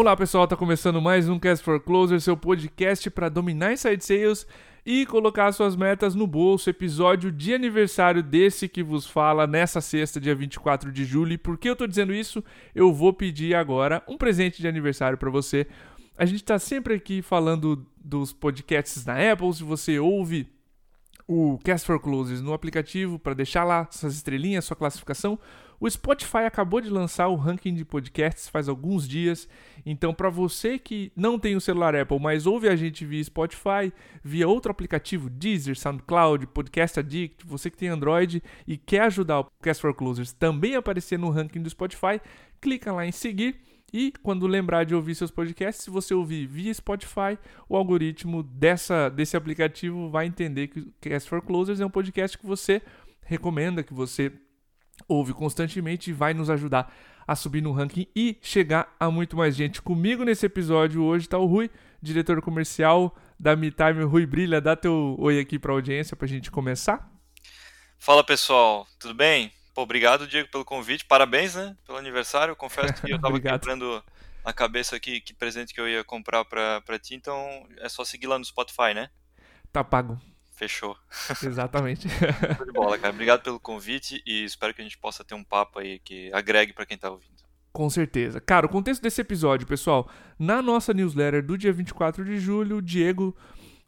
Olá pessoal, tá começando mais um Cast for Closer, seu podcast para dominar inside sales e colocar suas metas no bolso. Episódio de aniversário desse que vos fala nessa sexta, dia 24 de julho. E por que eu tô dizendo isso? Eu vou pedir agora um presente de aniversário para você. A gente tá sempre aqui falando dos podcasts na Apple, se você ouve o Cast for Closers no aplicativo para deixar lá suas estrelinhas, sua classificação. O Spotify acabou de lançar o ranking de podcasts faz alguns dias. Então, para você que não tem o celular Apple, mas ouve a gente via Spotify, via outro aplicativo, Deezer, SoundCloud, Podcast Addict, você que tem Android e quer ajudar o Cast for Closers também a aparecer no ranking do Spotify, clica lá em seguir e quando lembrar de ouvir seus podcasts, se você ouvir via Spotify, o algoritmo dessa, desse aplicativo vai entender que o Cast for Closers é um podcast que você recomenda, que você ouve constantemente e vai nos ajudar a subir no ranking e chegar a muito mais gente. Comigo nesse episódio hoje está o Rui, diretor comercial da MeTime. Rui Brilha, dá teu oi aqui para a audiência para a gente começar. Fala pessoal, tudo bem? Pô, obrigado, Diego, pelo convite. Parabéns, né? Pelo aniversário. Confesso que eu estava quebrando a cabeça aqui que presente que eu ia comprar pra, pra ti, então é só seguir lá no Spotify, né? Tá pago. Fechou. Exatamente. De bola, cara. Obrigado pelo convite e espero que a gente possa ter um papo aí que agregue para quem tá ouvindo. Com certeza. Cara, o contexto desse episódio, pessoal, na nossa newsletter do dia 24 de julho, o Diego,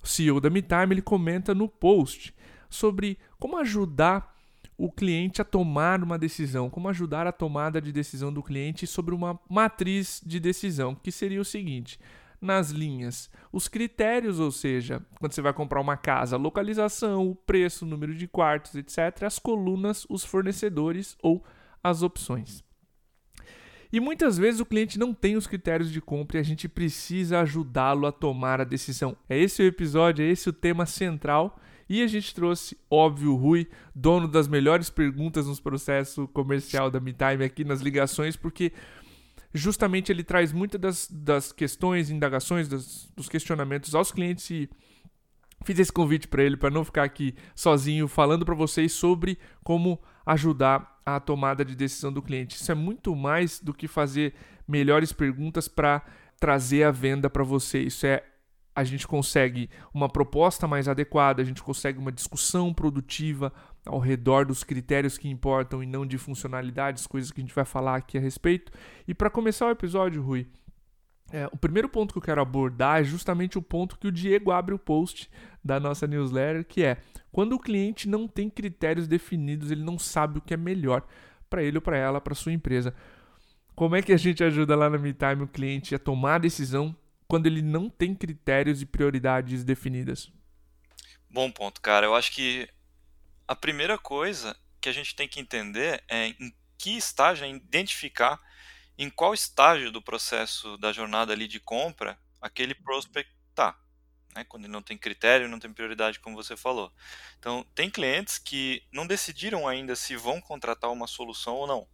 CEO da MeTime, ele comenta no post sobre como ajudar o cliente a tomar uma decisão, como ajudar a tomada de decisão do cliente sobre uma matriz de decisão, que seria o seguinte: nas linhas, os critérios, ou seja, quando você vai comprar uma casa, localização, o preço, o número de quartos, etc., as colunas, os fornecedores ou as opções. E muitas vezes o cliente não tem os critérios de compra e a gente precisa ajudá-lo a tomar a decisão. É esse o episódio, é esse o tema central e a gente trouxe, óbvio, o Rui, dono das melhores perguntas nos processos comercial da MeTime aqui nas ligações, porque justamente ele traz muitas das, das questões, indagações, das, dos questionamentos aos clientes e fiz esse convite para ele para não ficar aqui sozinho falando para vocês sobre como ajudar a tomada de decisão do cliente. Isso é muito mais do que fazer melhores perguntas para trazer a venda para você. Isso é a gente consegue uma proposta mais adequada, a gente consegue uma discussão produtiva ao redor dos critérios que importam e não de funcionalidades, coisas que a gente vai falar aqui a respeito. E para começar o episódio, Rui, é, o primeiro ponto que eu quero abordar é justamente o ponto que o Diego abre o post da nossa newsletter, que é quando o cliente não tem critérios definidos, ele não sabe o que é melhor para ele ou para ela, para sua empresa. Como é que a gente ajuda lá na MeTime o cliente a tomar a decisão quando ele não tem critérios e prioridades definidas? Bom ponto, cara. Eu acho que a primeira coisa que a gente tem que entender é em que estágio, é identificar em qual estágio do processo da jornada ali de compra aquele prospect está. Né? Quando ele não tem critério, não tem prioridade, como você falou. Então, tem clientes que não decidiram ainda se vão contratar uma solução ou não.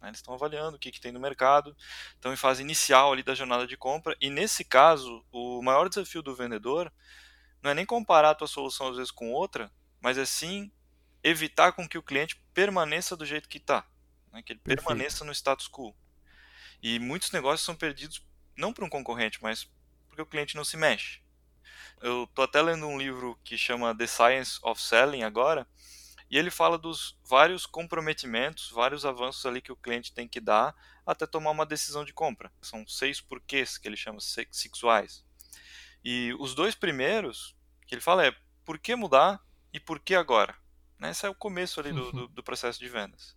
Né? Eles estão avaliando o que, que tem no mercado, estão em fase inicial ali da jornada de compra, e nesse caso, o maior desafio do vendedor não é nem comparar a tua solução às vezes com outra, mas é sim evitar com que o cliente permaneça do jeito que está, né? que ele Perfeito. permaneça no status quo. E muitos negócios são perdidos não por um concorrente, mas porque o cliente não se mexe. Eu estou até lendo um livro que chama The Science of Selling agora, e ele fala dos vários comprometimentos, vários avanços ali que o cliente tem que dar até tomar uma decisão de compra. São seis porquês que ele chama six whys. E os dois primeiros que ele fala é por que mudar e por que agora. Né? Esse é o começo ali do, do, do, processo de vendas.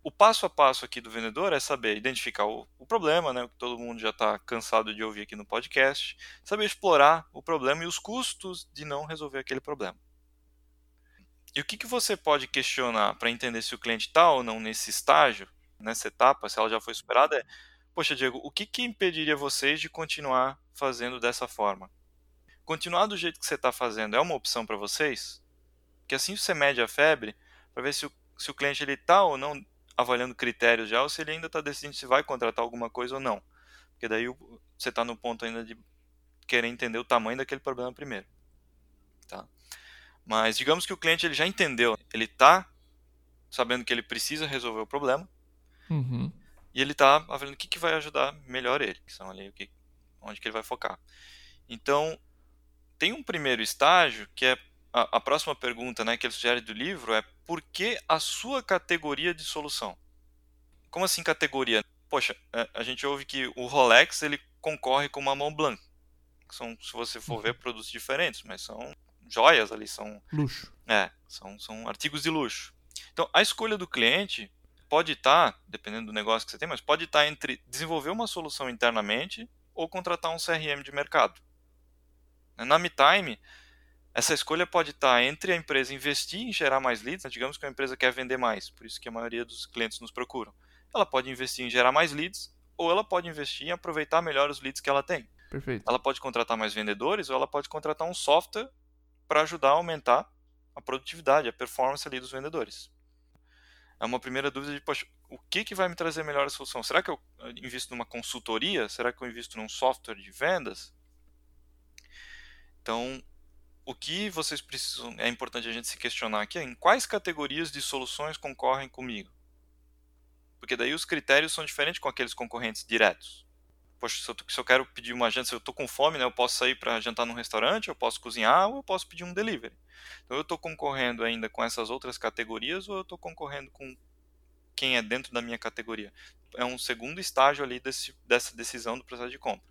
O passo a passo aqui do vendedor é saber identificar o, o problema, né, que todo mundo já está cansado de ouvir aqui no podcast, saber explorar o problema e os custos de não resolver aquele problema. E o que, que você pode questionar para entender se o cliente está ou não nesse estágio, nessa etapa, se ela já foi superada, é: Poxa, Diego, o que, que impediria vocês de continuar fazendo dessa forma? Continuar do jeito que você está fazendo é uma opção para vocês? Que assim você mede a febre para ver se o, se o cliente está ou não avaliando critérios já ou se ele ainda está decidindo se vai contratar alguma coisa ou não. Porque daí você está no ponto ainda de querer entender o tamanho daquele problema primeiro. Tá? Mas digamos que o cliente ele já entendeu, ele está sabendo que ele precisa resolver o problema. Uhum. e ele está avaliando o que, que vai ajudar melhor ele, que são ali o que, onde que ele vai focar. Então, tem um primeiro estágio que é a, a próxima pergunta, né, que ele sugere do livro é por que a sua categoria de solução? Como assim categoria? Poxa, a gente ouve que o Rolex ele concorre com uma Mont Blanc. São, se você for ver, produtos diferentes, mas são joias ali, são luxo. É, são, são artigos de luxo. Então, a escolha do cliente pode estar, dependendo do negócio que você tem, mas pode estar entre desenvolver uma solução internamente ou contratar um CRM de mercado. Na MeTime, essa escolha pode estar entre a empresa investir em gerar mais leads, né? digamos que a empresa quer vender mais, por isso que a maioria dos clientes nos procuram. Ela pode investir em gerar mais leads ou ela pode investir em aproveitar melhor os leads que ela tem. Perfeito. Ela pode contratar mais vendedores ou ela pode contratar um software para ajudar a aumentar a produtividade, a performance ali dos vendedores é uma primeira dúvida de, poxa, o que, que vai me trazer melhor a solução? Será que eu invisto numa consultoria? Será que eu invisto num software de vendas? Então, o que vocês precisam, é importante a gente se questionar aqui é em quais categorias de soluções concorrem comigo? Porque daí os critérios são diferentes com aqueles concorrentes diretos. Poxa, se eu, se eu quero pedir uma janta, se eu estou com fome, né, eu posso sair para jantar num restaurante, eu posso cozinhar ou eu posso pedir um delivery. Então eu estou concorrendo ainda com essas outras categorias ou eu estou concorrendo com quem é dentro da minha categoria? É um segundo estágio ali desse, dessa decisão do processo de compra.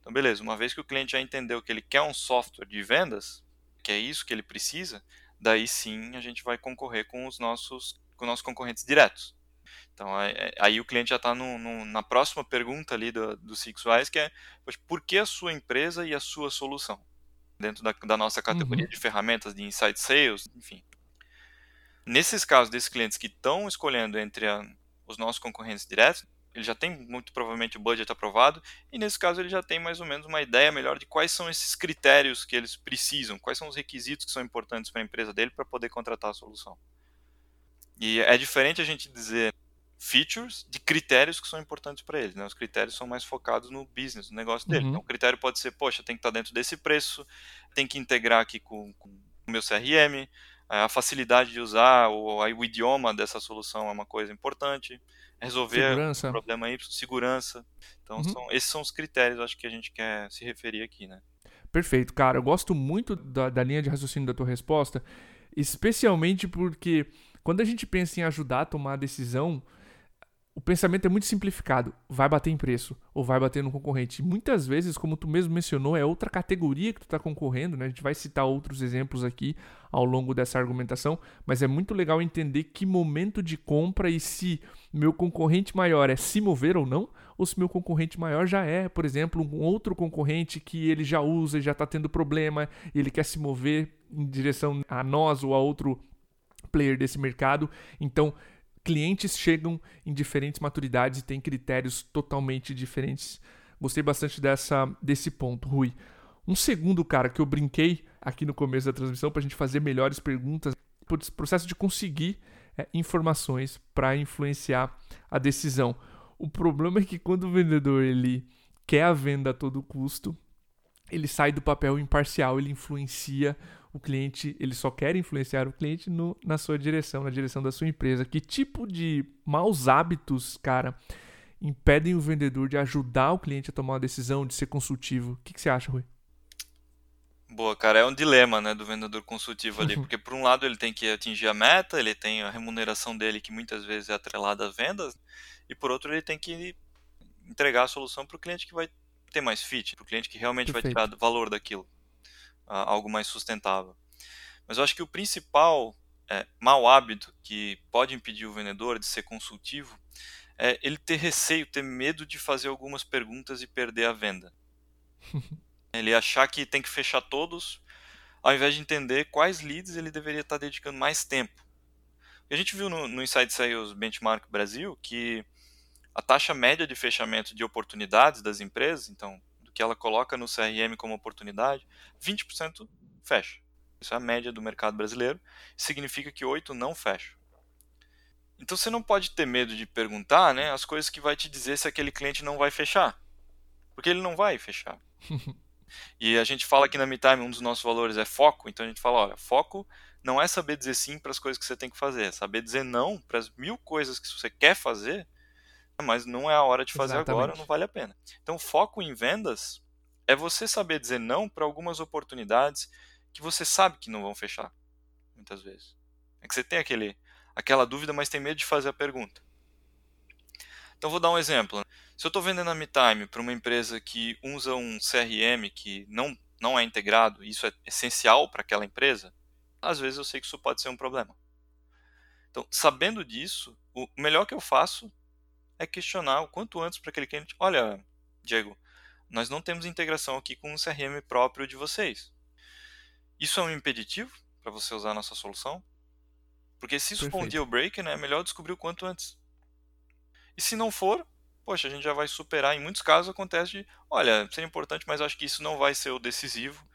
Então, beleza, uma vez que o cliente já entendeu que ele quer um software de vendas, que é isso que ele precisa, daí sim a gente vai concorrer com os nossos, com nossos concorrentes diretos. Então, aí o cliente já está na próxima pergunta ali do, do SixWise, que é, por que a sua empresa e a sua solução? dentro da, da nossa categoria uhum. de ferramentas de inside sales, enfim. Nesses casos desses clientes que estão escolhendo entre a, os nossos concorrentes diretos, ele já tem muito provavelmente o budget aprovado e nesse caso ele já tem mais ou menos uma ideia melhor de quais são esses critérios que eles precisam, quais são os requisitos que são importantes para a empresa dele para poder contratar a solução. E é diferente a gente dizer features de critérios que são importantes para eles. Né? Os critérios são mais focados no business, no negócio dele. Uhum. Então, o critério pode ser, poxa, tem que estar tá dentro desse preço, tem que integrar aqui com, com o meu CRM, a facilidade de usar o, o idioma dessa solução é uma coisa importante, resolver segurança. o problema Y, segurança. Então, uhum. são, esses são os critérios, acho que a gente quer se referir aqui, né? Perfeito, cara. Eu gosto muito da, da linha de raciocínio da tua resposta, especialmente porque quando a gente pensa em ajudar a tomar a decisão, o pensamento é muito simplificado. Vai bater em preço ou vai bater no concorrente. Muitas vezes, como tu mesmo mencionou, é outra categoria que tu está concorrendo. Né? A gente vai citar outros exemplos aqui ao longo dessa argumentação, mas é muito legal entender que momento de compra e se meu concorrente maior é se mover ou não, ou se meu concorrente maior já é, por exemplo, um outro concorrente que ele já usa e já está tendo problema e ele quer se mover em direção a nós ou a outro player desse mercado. Então, clientes chegam em diferentes maturidades e têm critérios totalmente diferentes. Gostei bastante dessa, desse ponto, Rui. Um segundo, cara, que eu brinquei aqui no começo da transmissão para a gente fazer melhores perguntas, por processo de conseguir é, informações para influenciar a decisão. O problema é que quando o vendedor ele quer a venda a todo custo, ele sai do papel imparcial, ele influencia o cliente, ele só quer influenciar o cliente no, na sua direção, na direção da sua empresa. Que tipo de maus hábitos, cara, impedem o vendedor de ajudar o cliente a tomar uma decisão, de ser consultivo? O que, que você acha, Rui? Boa, cara, é um dilema, né, do vendedor consultivo ali, porque por um lado ele tem que atingir a meta, ele tem a remuneração dele que muitas vezes é atrelada às vendas, e por outro ele tem que entregar a solução para o cliente que vai ter mais fit, para o cliente que realmente Perfeito. vai tirar valor daquilo algo mais sustentável. Mas eu acho que o principal é, mau hábito que pode impedir o vendedor de ser consultivo é ele ter receio, ter medo de fazer algumas perguntas e perder a venda. ele achar que tem que fechar todos, ao invés de entender quais leads ele deveria estar dedicando mais tempo. a gente viu no, no Inside Sales Benchmark Brasil que a taxa média de fechamento de oportunidades das empresas, então que ela coloca no CRM como oportunidade, 20% fecha. Isso é a média do mercado brasileiro. Significa que 8 não fecham. Então você não pode ter medo de perguntar né, as coisas que vai te dizer se aquele cliente não vai fechar. Porque ele não vai fechar. e a gente fala aqui na MeTime, um dos nossos valores é foco. Então a gente fala, olha, foco não é saber dizer sim para as coisas que você tem que fazer. É saber dizer não para as mil coisas que você quer fazer mas não é a hora de fazer Exatamente. agora, não vale a pena. Então, foco em vendas é você saber dizer não para algumas oportunidades que você sabe que não vão fechar, muitas vezes. É que você tem aquele, aquela dúvida, mas tem medo de fazer a pergunta. Então, vou dar um exemplo. Se eu estou vendendo a MeTime para uma empresa que usa um CRM que não, não é integrado, isso é essencial para aquela empresa, às vezes eu sei que isso pode ser um problema. Então, sabendo disso, o melhor que eu faço é questionar o quanto antes para aquele cliente: olha, Diego, nós não temos integração aqui com um CRM próprio de vocês. Isso é um impeditivo para você usar a nossa solução? Porque se isso for um deal breaker, né, é melhor descobrir o quanto antes. E se não for, poxa, a gente já vai superar. Em muitos casos acontece de, olha, seria importante, mas acho que isso não vai ser o decisivo,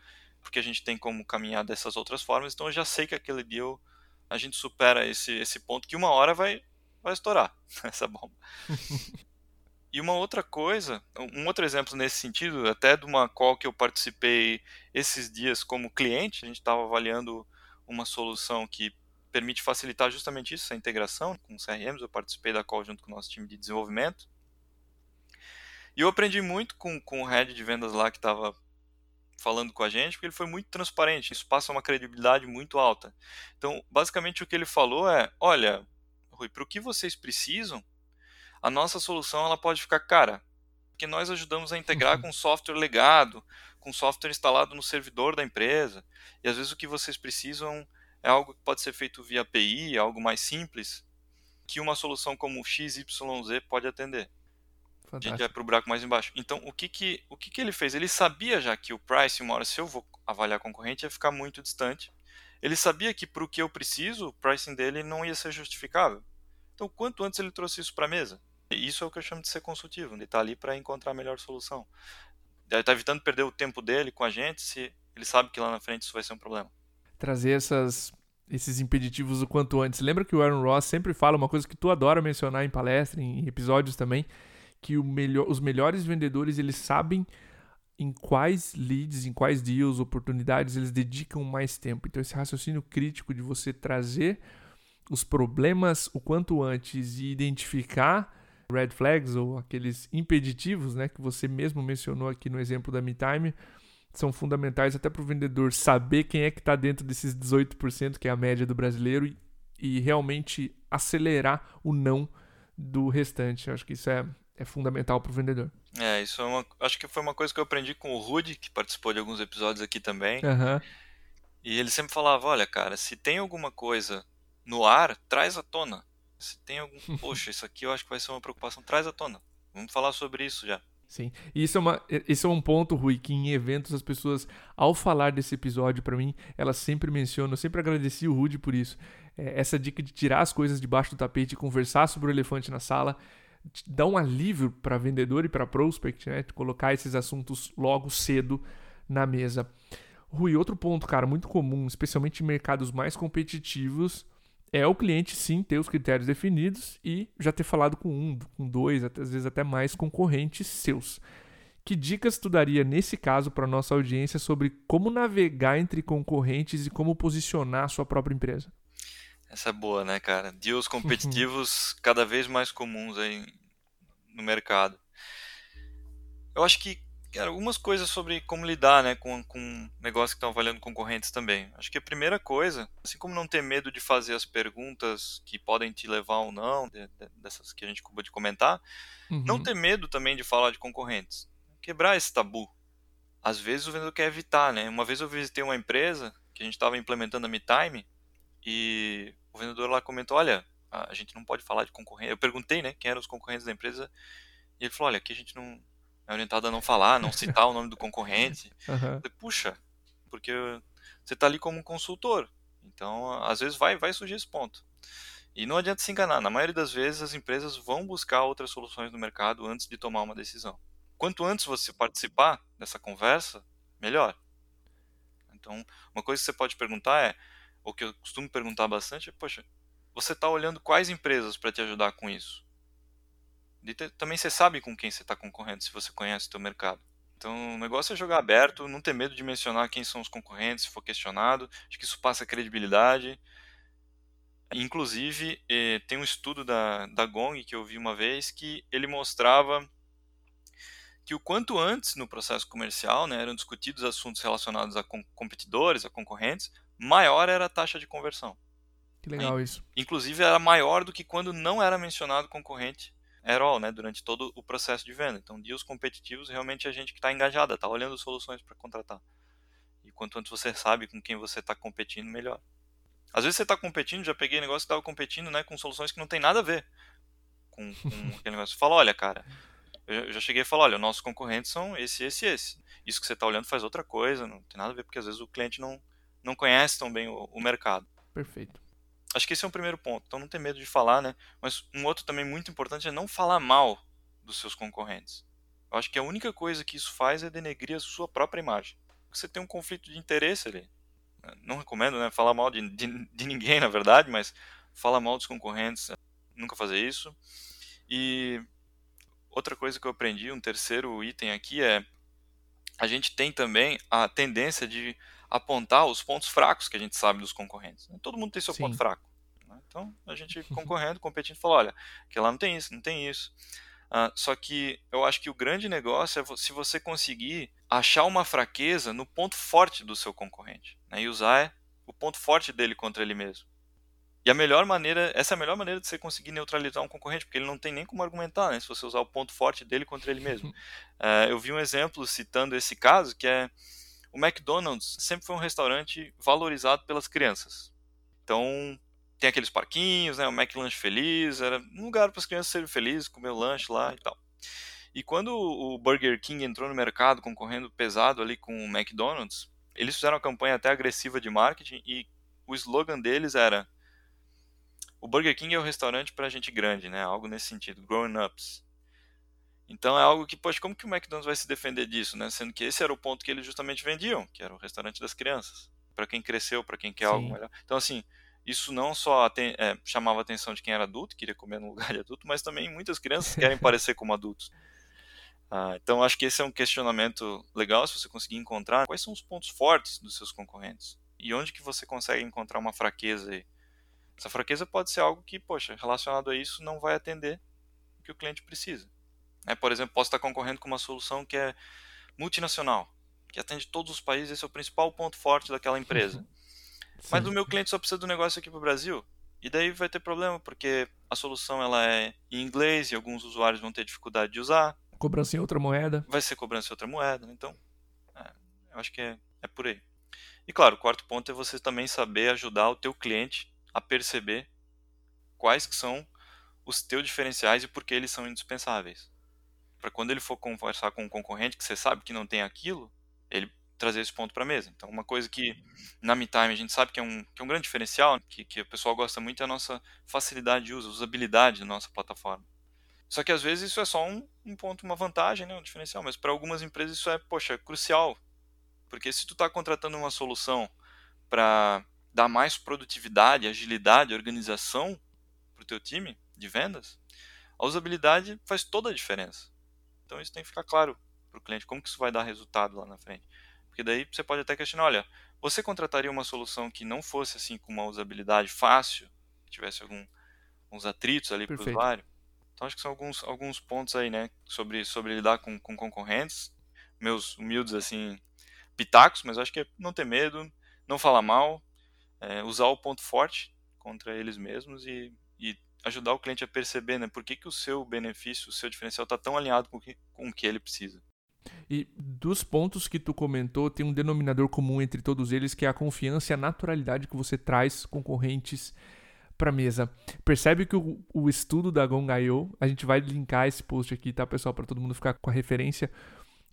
porque a gente tem como caminhar dessas outras formas, então eu já sei que aquele deal a gente supera esse, esse ponto que uma hora vai, vai estourar essa bomba. E uma outra coisa, um outro exemplo nesse sentido, até de uma call que eu participei esses dias como cliente, a gente estava avaliando uma solução que permite facilitar justamente isso, essa integração com CRMs. Eu participei da call junto com o nosso time de desenvolvimento. E eu aprendi muito com, com o head de vendas lá que estava falando com a gente, porque ele foi muito transparente. Isso passa uma credibilidade muito alta. Então, basicamente, o que ele falou é: olha, Rui, para o que vocês precisam, a nossa solução ela pode ficar cara, porque nós ajudamos a integrar com software legado, com software instalado no servidor da empresa, e às vezes o que vocês precisam é algo que pode ser feito via API, algo mais simples, que uma solução como o XYZ pode atender. A gente vai para o buraco mais embaixo. Então, o que que, o que que ele fez? Ele sabia já que o price, uma hora, se eu vou avaliar concorrente, ia ficar muito distante. Ele sabia que para o que eu preciso, o pricing dele não ia ser justificável. Então, quanto antes ele trouxe isso para a mesa? Isso é o que eu chamo de ser consultivo. Ele está ali para encontrar a melhor solução. Ele está evitando perder o tempo dele com a gente se ele sabe que lá na frente isso vai ser um problema. Trazer essas, esses impeditivos o quanto antes. Lembra que o Aaron Ross sempre fala uma coisa que tu adora mencionar em palestra, em episódios também, que melhor, os melhores vendedores eles sabem em quais leads, em quais deals, oportunidades eles dedicam mais tempo. Então esse raciocínio crítico de você trazer os problemas o quanto antes e identificar red flags ou aqueles impeditivos, né, que você mesmo mencionou aqui no exemplo da MeTime, são fundamentais até para o vendedor saber quem é que está dentro desses 18%, que é a média do brasileiro, e, e realmente acelerar o não do restante. Eu acho que isso é, é fundamental para o vendedor. É, isso é uma, acho que foi uma coisa que eu aprendi com o Rudy, que participou de alguns episódios aqui também. Uhum. E ele sempre falava, olha, cara, se tem alguma coisa no ar, traz à tona. Se tem algum, poxa, isso aqui eu acho que vai ser uma preocupação, traz à tona. Vamos falar sobre isso já. Sim, e isso é, uma, isso é um ponto, Rui, que em eventos as pessoas, ao falar desse episódio para mim, elas sempre mencionam, eu sempre agradeci o Rudy por isso. É, essa dica de tirar as coisas debaixo do tapete e conversar sobre o elefante na sala, dá um alívio para vendedor e para prospect, né? Colocar esses assuntos logo cedo na mesa. Rui, outro ponto, cara, muito comum, especialmente em mercados mais competitivos, é o cliente sim ter os critérios definidos e já ter falado com um, com dois, até, às vezes até mais concorrentes seus. Que dicas tu daria nesse caso para nossa audiência sobre como navegar entre concorrentes e como posicionar a sua própria empresa? Essa é boa, né, cara? Deals competitivos cada vez mais comuns aí no mercado. Eu acho que cara, algumas coisas sobre como lidar né, com, com negócios que estão valendo concorrentes também. Acho que a primeira coisa, assim como não ter medo de fazer as perguntas que podem te levar ou não, de, de, dessas que a gente acabou de comentar, uhum. não ter medo também de falar de concorrentes. Quebrar esse tabu. Às vezes o vendedor quer evitar, né? Uma vez eu visitei uma empresa que a gente estava implementando a MeTime e o vendedor lá comentou, olha, a gente não pode falar de concorrente. Eu perguntei, né, quem eram os concorrentes da empresa e ele falou, olha, aqui a gente não é orientado a não falar, não citar o nome do concorrente. Uhum. Falei, Puxa, porque você está ali como um consultor. Então, às vezes vai, vai surgir esse ponto. E não adianta se enganar. Na maioria das vezes, as empresas vão buscar outras soluções no mercado antes de tomar uma decisão. Quanto antes você participar dessa conversa, melhor. Então, uma coisa que você pode perguntar é, ou que eu costumo perguntar bastante, é, poxa, você está olhando quais empresas para te ajudar com isso? também você sabe com quem você está concorrendo, se você conhece o teu mercado. Então, o negócio é jogar aberto, não ter medo de mencionar quem são os concorrentes, se for questionado. Acho que isso passa credibilidade. Inclusive, eh, tem um estudo da, da Gong que eu vi uma vez que ele mostrava que o quanto antes no processo comercial né, eram discutidos assuntos relacionados a competidores, a concorrentes, maior era a taxa de conversão. Que legal isso. Inclusive era maior do que quando não era mencionado concorrente at all, né, durante todo o processo de venda. Então, deals competitivos realmente é a gente que está engajada, está olhando soluções para contratar. E quanto antes você sabe com quem você está competindo, melhor. Às vezes você está competindo, já peguei negócio que estava competindo né, com soluções que não tem nada a ver com, com aquele negócio. Você fala, olha, cara, eu já cheguei a falar, olha, nossos concorrentes são esse, esse, esse. Isso que você está olhando faz outra coisa, não tem nada a ver, porque às vezes o cliente não, não conhece tão bem o, o mercado. Perfeito. Acho que esse é um primeiro ponto, então não tem medo de falar, né? Mas um outro também muito importante é não falar mal dos seus concorrentes. Eu acho que a única coisa que isso faz é denegrir a sua própria imagem. Você tem um conflito de interesse ali. Não recomendo né, falar mal de, de, de ninguém, na verdade, mas falar mal dos concorrentes, nunca fazer isso. E Outra coisa que eu aprendi, um terceiro item aqui é a gente tem também a tendência de apontar os pontos fracos que a gente sabe dos concorrentes. Né? Todo mundo tem seu Sim. ponto fraco. Né? Então a gente concorrendo, competindo, fala, olha, que lá não tem isso, não tem isso. Uh, só que eu acho que o grande negócio é se você conseguir achar uma fraqueza no ponto forte do seu concorrente né? e usar o ponto forte dele contra ele mesmo. E a melhor maneira, essa é a melhor maneira de você conseguir neutralizar um concorrente, porque ele não tem nem como argumentar, né, se você usar o ponto forte dele contra ele mesmo. uh, eu vi um exemplo citando esse caso, que é o McDonald's sempre foi um restaurante valorizado pelas crianças. Então, tem aqueles parquinhos, né, o McLanche Feliz, era um lugar para as crianças serem felizes, comer o lanche lá e tal. E quando o Burger King entrou no mercado concorrendo pesado ali com o McDonald's, eles fizeram uma campanha até agressiva de marketing e o slogan deles era o Burger King é um restaurante para gente grande, né? Algo nesse sentido, grown ups. Então é algo que, poxa, como que o McDonald's vai se defender disso, né? Sendo que esse era o ponto que eles justamente vendiam, que era o restaurante das crianças, para quem cresceu, para quem quer Sim. algo melhor. Então assim, isso não só é, chamava a atenção de quem era adulto, queria comer no lugar de adulto, mas também muitas crianças querem parecer como adultos. Ah, então acho que esse é um questionamento legal se você conseguir encontrar quais são os pontos fortes dos seus concorrentes e onde que você consegue encontrar uma fraqueza aí. Essa fraqueza pode ser algo que, poxa, relacionado a isso não vai atender o que o cliente precisa. É, por exemplo, posso estar concorrendo com uma solução que é multinacional, que atende todos os países, esse é o principal ponto forte daquela empresa. Uhum. Mas o meu cliente só precisa do negócio aqui para o Brasil. E daí vai ter problema, porque a solução ela é em inglês e alguns usuários vão ter dificuldade de usar. Cobrança em outra moeda. Vai ser cobrança em outra moeda. Então, é, eu acho que é, é por aí. E claro, o quarto ponto é você também saber ajudar o teu cliente a perceber quais que são os teus diferenciais e por que eles são indispensáveis. Para quando ele for conversar com um concorrente que você sabe que não tem aquilo, ele trazer esse ponto para a mesa. Então, uma coisa que na MeTime a gente sabe que é um, que é um grande diferencial, que, que o pessoal gosta muito, é a nossa facilidade de uso, usabilidade da nossa plataforma. Só que às vezes isso é só um, um ponto, uma vantagem, né, um diferencial, mas para algumas empresas isso é, poxa, crucial. Porque se tu está contratando uma solução para dar mais produtividade, agilidade, organização para o teu time de vendas, a usabilidade faz toda a diferença. Então isso tem que ficar claro para o cliente, como que isso vai dar resultado lá na frente. Porque daí você pode até questionar, olha, você contrataria uma solução que não fosse assim com uma usabilidade fácil, que tivesse algum, alguns atritos ali para o usuário? Então acho que são alguns, alguns pontos aí, né, sobre, sobre lidar com, com concorrentes, meus humildes assim, pitacos, mas acho que é não ter medo, não falar mal, é, usar o ponto forte contra eles mesmos e, e, ajudar o cliente a perceber né, por que, que o seu benefício, o seu diferencial está tão alinhado com, que, com o que ele precisa. E dos pontos que tu comentou, tem um denominador comum entre todos eles, que é a confiança e a naturalidade que você traz concorrentes para mesa. Percebe que o, o estudo da Gong.io, a gente vai linkar esse post aqui, tá, pessoal, para todo mundo ficar com a referência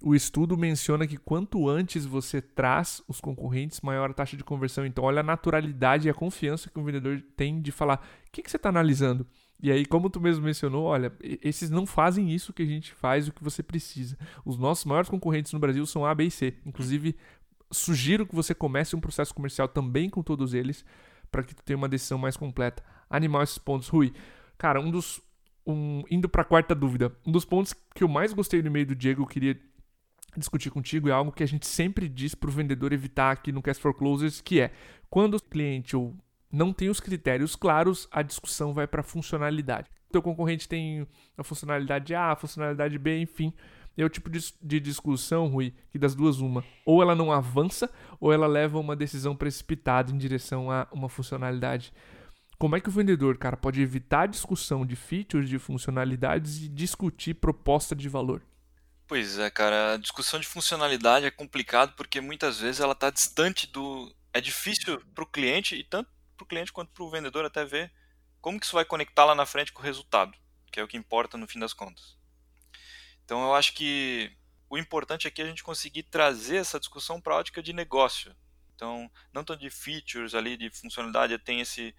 o estudo menciona que quanto antes você traz os concorrentes, maior a taxa de conversão. Então, olha a naturalidade e a confiança que o vendedor tem de falar: o que, que você está analisando? E aí, como tu mesmo mencionou, olha, esses não fazem isso que a gente faz, o que você precisa. Os nossos maiores concorrentes no Brasil são A, B e C. Inclusive, sugiro que você comece um processo comercial também com todos eles, para que tu tenha uma decisão mais completa. Animar esses pontos. Rui, cara, um dos. Um, indo para a quarta dúvida, um dos pontos que eu mais gostei no e-mail do Diego, eu queria discutir contigo é algo que a gente sempre diz para o vendedor evitar aqui no Cast for Closers, que é quando o cliente ou não tem os critérios claros, a discussão vai para funcionalidade. O teu concorrente tem a funcionalidade A, a funcionalidade B, enfim. É o tipo de, de discussão, Rui, que das duas uma, ou ela não avança, ou ela leva uma decisão precipitada em direção a uma funcionalidade. Como é que o vendedor, cara, pode evitar a discussão de features, de funcionalidades e discutir proposta de valor? Pois é, cara, a discussão de funcionalidade é complicado porque muitas vezes ela está distante do. É difícil para o cliente, e tanto para o cliente quanto para o vendedor até ver como que isso vai conectar lá na frente com o resultado, que é o que importa no fim das contas. Então eu acho que o importante aqui é a gente conseguir trazer essa discussão para a ótica de negócio. Então, não tanto de features ali, de funcionalidade, tem esse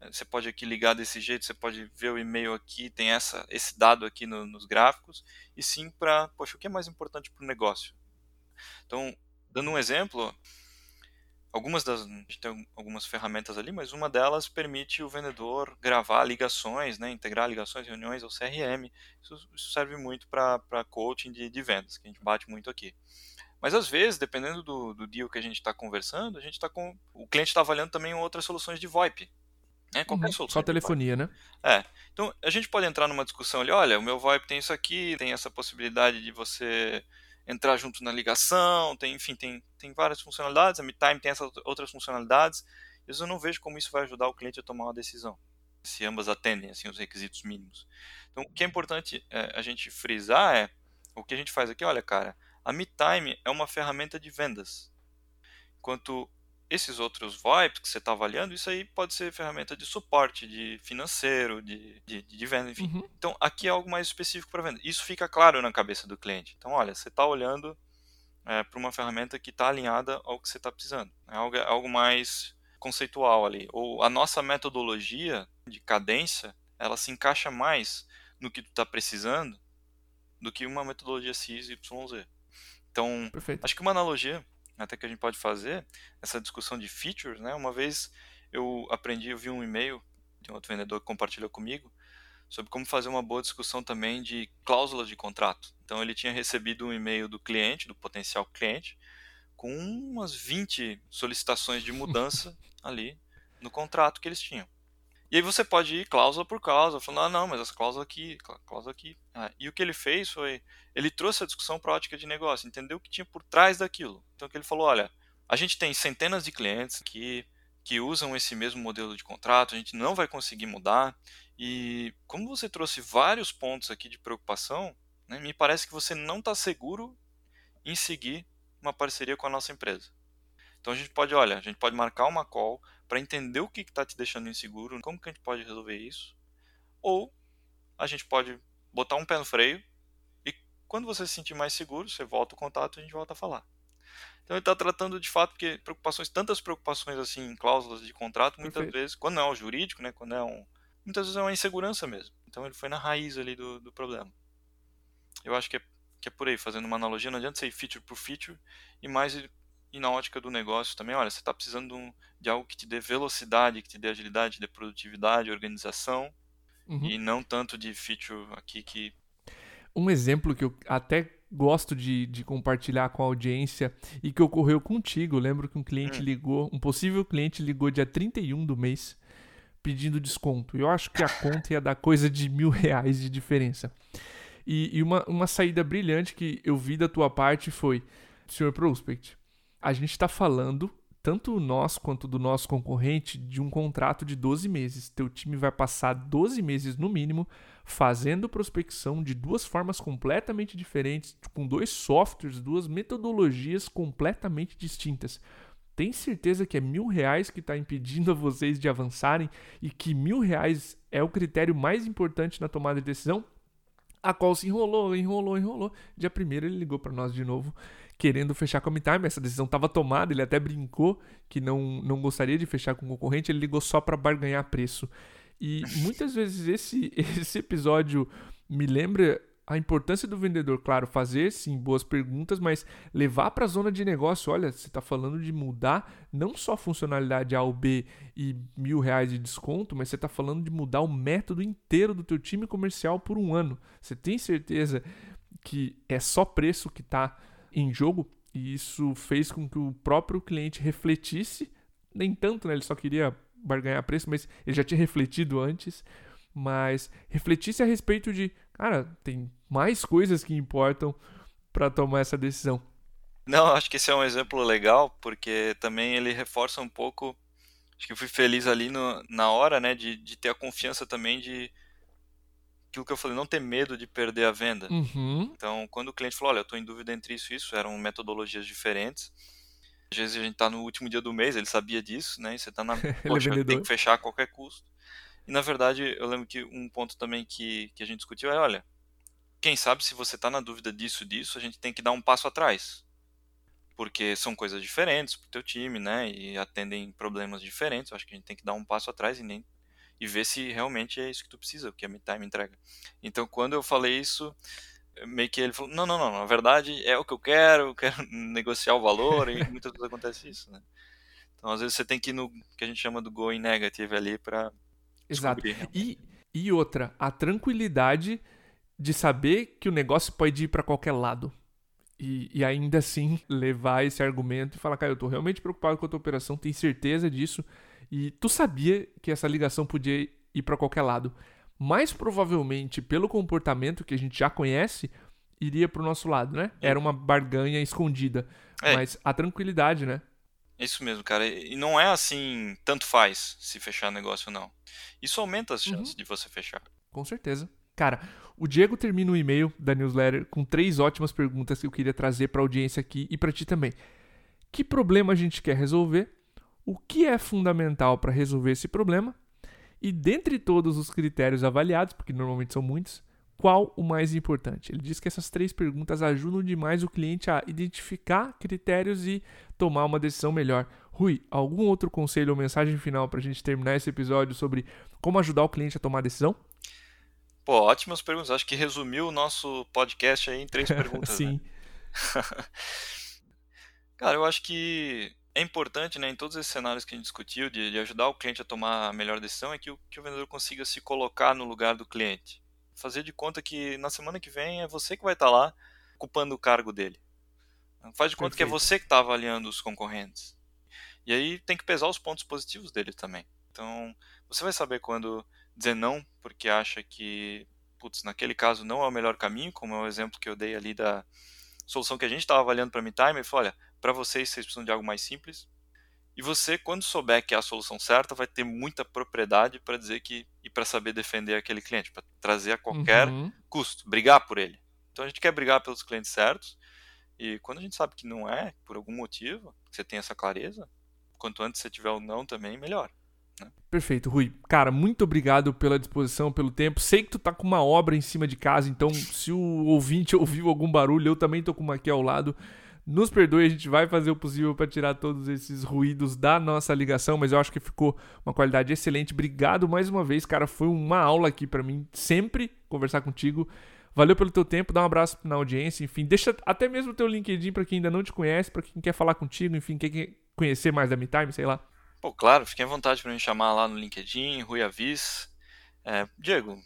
você pode aqui ligar desse jeito, você pode ver o e-mail aqui, tem essa, esse dado aqui no, nos gráficos, e sim para, poxa, o que é mais importante para o negócio? Então, dando um exemplo, algumas das, a gente tem algumas ferramentas ali, mas uma delas permite o vendedor gravar ligações, né, integrar ligações, reuniões ao CRM. Isso, isso serve muito para coaching de, de vendas, que a gente bate muito aqui. Mas às vezes, dependendo do, do deal que a gente está conversando, a gente está com. O cliente está avaliando também outras soluções de VoIP. Né? Qualquer uhum, solução. Só telefonia, né? É. Então a gente pode entrar numa discussão ali, olha, o meu VoIP tem isso aqui, tem essa possibilidade de você entrar junto na ligação, tem, enfim, tem, tem várias funcionalidades, a MeTime tem essas outras funcionalidades, mas eu não vejo como isso vai ajudar o cliente a tomar uma decisão, se ambas atendem assim, os requisitos mínimos. Então, o que é importante é, a gente frisar é, o que a gente faz aqui, olha, cara, a MeTime é uma ferramenta de vendas, enquanto esses outros VoIPs que você está avaliando, isso aí pode ser ferramenta de suporte, de financeiro, de, de, de venda, enfim. Uhum. Então, aqui é algo mais específico para venda. Isso fica claro na cabeça do cliente. Então, olha, você está olhando é, para uma ferramenta que está alinhada ao que você está precisando. É algo, é algo mais conceitual ali. Ou a nossa metodologia de cadência, ela se encaixa mais no que tu está precisando do que uma metodologia X, Y, Z. Então, Perfeito. acho que uma analogia até que a gente pode fazer essa discussão de features, né? Uma vez eu aprendi, eu vi um e-mail de um outro vendedor que compartilhou comigo sobre como fazer uma boa discussão também de cláusulas de contrato. Então ele tinha recebido um e-mail do cliente, do potencial cliente, com umas 20 solicitações de mudança ali no contrato que eles tinham. E aí você pode ir cláusula por cláusula, falando, ah, não, mas essa cláusula aqui, cláusula aqui. Ah, e o que ele fez foi, ele trouxe a discussão para a ótica de negócio, entendeu o que tinha por trás daquilo. Então que ele falou, olha, a gente tem centenas de clientes que, que usam esse mesmo modelo de contrato, a gente não vai conseguir mudar. E como você trouxe vários pontos aqui de preocupação, né, me parece que você não está seguro em seguir uma parceria com a nossa empresa. Então a gente pode, olha, a gente pode marcar uma call para entender o que está te deixando inseguro, como que a gente pode resolver isso. Ou a gente pode botar um pé no freio e quando você se sentir mais seguro, você volta o contato e a gente volta a falar. Então ele está tratando de fato porque preocupações, tantas preocupações assim em cláusulas de contrato, muitas Perfeito. vezes, quando não é o jurídico, né, quando é um, muitas vezes é uma insegurança mesmo. Então ele foi na raiz ali do, do problema. Eu acho que é, que é por aí, fazendo uma analogia, não adianta ser feature por feature e mais e na ótica do negócio também, olha, você está precisando de algo que te dê velocidade, que te dê agilidade, de produtividade, organização, uhum. e não tanto de feature aqui que. Um exemplo que eu até gosto de, de compartilhar com a audiência e que ocorreu contigo. Eu lembro que um cliente hum. ligou, um possível cliente ligou dia 31 do mês pedindo desconto. Eu acho que a conta ia dar coisa de mil reais de diferença. E, e uma, uma saída brilhante que eu vi da tua parte foi: Senhor Prospect, a gente está falando, tanto nós quanto do nosso concorrente, de um contrato de 12 meses. Teu time vai passar 12 meses no mínimo fazendo prospecção de duas formas completamente diferentes, com dois softwares, duas metodologias completamente distintas. Tem certeza que é mil reais que está impedindo a vocês de avançarem e que mil reais é o critério mais importante na tomada de decisão? A qual se enrolou, enrolou, enrolou. Dia primeiro ele ligou para nós de novo querendo fechar com a MeTime. Essa decisão estava tomada, ele até brincou que não, não gostaria de fechar com o concorrente, ele ligou só para barganhar preço. E muitas vezes esse, esse episódio me lembra a importância do vendedor, claro, fazer sim boas perguntas, mas levar para a zona de negócio. Olha, você está falando de mudar não só a funcionalidade A ou B e mil reais de desconto, mas você está falando de mudar o método inteiro do teu time comercial por um ano. Você tem certeza que é só preço que está em jogo, e isso fez com que o próprio cliente refletisse, nem tanto, né? Ele só queria barganhar preço, mas ele já tinha refletido antes. Mas refletisse a respeito de, cara, tem mais coisas que importam para tomar essa decisão. Não, acho que esse é um exemplo legal, porque também ele reforça um pouco. Acho que fui feliz ali no, na hora, né, de, de ter a confiança também de aquilo que eu falei, não ter medo de perder a venda. Uhum. Então, quando o cliente falou, olha, eu estou em dúvida entre isso e isso, eram metodologias diferentes. Às vezes a gente está no último dia do mês, ele sabia disso, né? E você está na. É Poxa, tem vendedor. que fechar a qualquer custo. E na verdade, eu lembro que um ponto também que, que a gente discutiu é, olha, quem sabe se você está na dúvida disso disso, a gente tem que dar um passo atrás. Porque são coisas diferentes pro teu time, né? E atendem problemas diferentes. Eu acho que a gente tem que dar um passo atrás e nem e ver se realmente é isso que tu precisa, o que a MidTime entrega. Então, quando eu falei isso, meio que ele falou: "Não, não, não, na verdade é o que eu quero, eu quero negociar o valor", e muitas vezes acontece isso, né? Então, às vezes você tem que ir no que a gente chama do going negative ali para Exato. E, e outra, a tranquilidade de saber que o negócio pode ir para qualquer lado. E, e ainda assim levar esse argumento e falar, cara, eu tô realmente preocupado com a tua operação, tenho certeza disso. E tu sabia que essa ligação podia ir para qualquer lado. Mais provavelmente, pelo comportamento que a gente já conhece, iria pro nosso lado, né? Era uma barganha escondida. É. Mas a tranquilidade, né? Isso mesmo, cara. E não é assim, tanto faz se fechar negócio ou não. Isso aumenta as chances de você fechar. Com certeza. Cara, o Diego termina o e-mail da newsletter com três ótimas perguntas que eu queria trazer para a audiência aqui e para ti também. Que problema a gente quer resolver? O que é fundamental para resolver esse problema? E dentre todos os critérios avaliados, porque normalmente são muitos, qual o mais importante? Ele diz que essas três perguntas ajudam demais o cliente a identificar critérios e tomar uma decisão melhor. Rui, algum outro conselho ou mensagem final para a gente terminar esse episódio sobre como ajudar o cliente a tomar decisão? Pô, ótimas perguntas. Acho que resumiu o nosso podcast aí em três perguntas. Sim. Né? Cara, eu acho que é importante, né, em todos esses cenários que a gente discutiu, de, de ajudar o cliente a tomar a melhor decisão, é que o, que o vendedor consiga se colocar no lugar do cliente. Fazer de conta que na semana que vem é você que vai estar lá ocupando o cargo dele. Faz de conta que é você que está avaliando os concorrentes. E aí tem que pesar os pontos positivos dele também. Então, você vai saber quando dizer não, porque acha que, putz, naquele caso não é o melhor caminho, como é o exemplo que eu dei ali da solução que a gente estava avaliando para MeTime, ele falou, olha, para vocês, vocês precisam de algo mais simples. E você, quando souber que é a solução certa, vai ter muita propriedade para dizer que e para saber defender aquele cliente, para trazer a qualquer Uhum. custo, brigar por ele. Então a gente quer brigar pelos clientes certos. E quando a gente sabe que não é, por algum motivo, que você tem essa clareza, quanto antes você tiver o não também, melhor. Perfeito, Rui. Cara, muito obrigado pela disposição, pelo tempo. Sei que tu tá com uma obra em cima de casa, então se o ouvinte ouviu algum barulho, eu também tô com uma aqui ao lado. Nos perdoe, a gente vai fazer o possível para tirar todos esses ruídos da nossa ligação, mas eu acho que ficou uma qualidade excelente. Obrigado mais uma vez, cara. Foi uma aula aqui para mim sempre conversar contigo. Valeu pelo teu tempo, dá um abraço na audiência, enfim, deixa até mesmo o teu LinkedIn para quem ainda não te conhece, para quem quer falar contigo, enfim, quem quer conhecer mais da MeTime, sei lá. Pô, claro, fiquem à vontade para me chamar lá no LinkedIn, Rui Avis. É, Diego,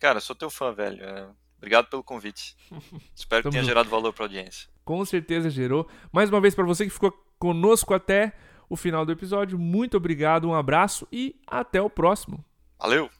cara, sou teu fã, velho. É, obrigado pelo convite. Espero que tenha junto. gerado valor para a audiência. Com certeza gerou. Mais uma vez para você que ficou conosco até o final do episódio, muito obrigado, um abraço e até o próximo. Valeu!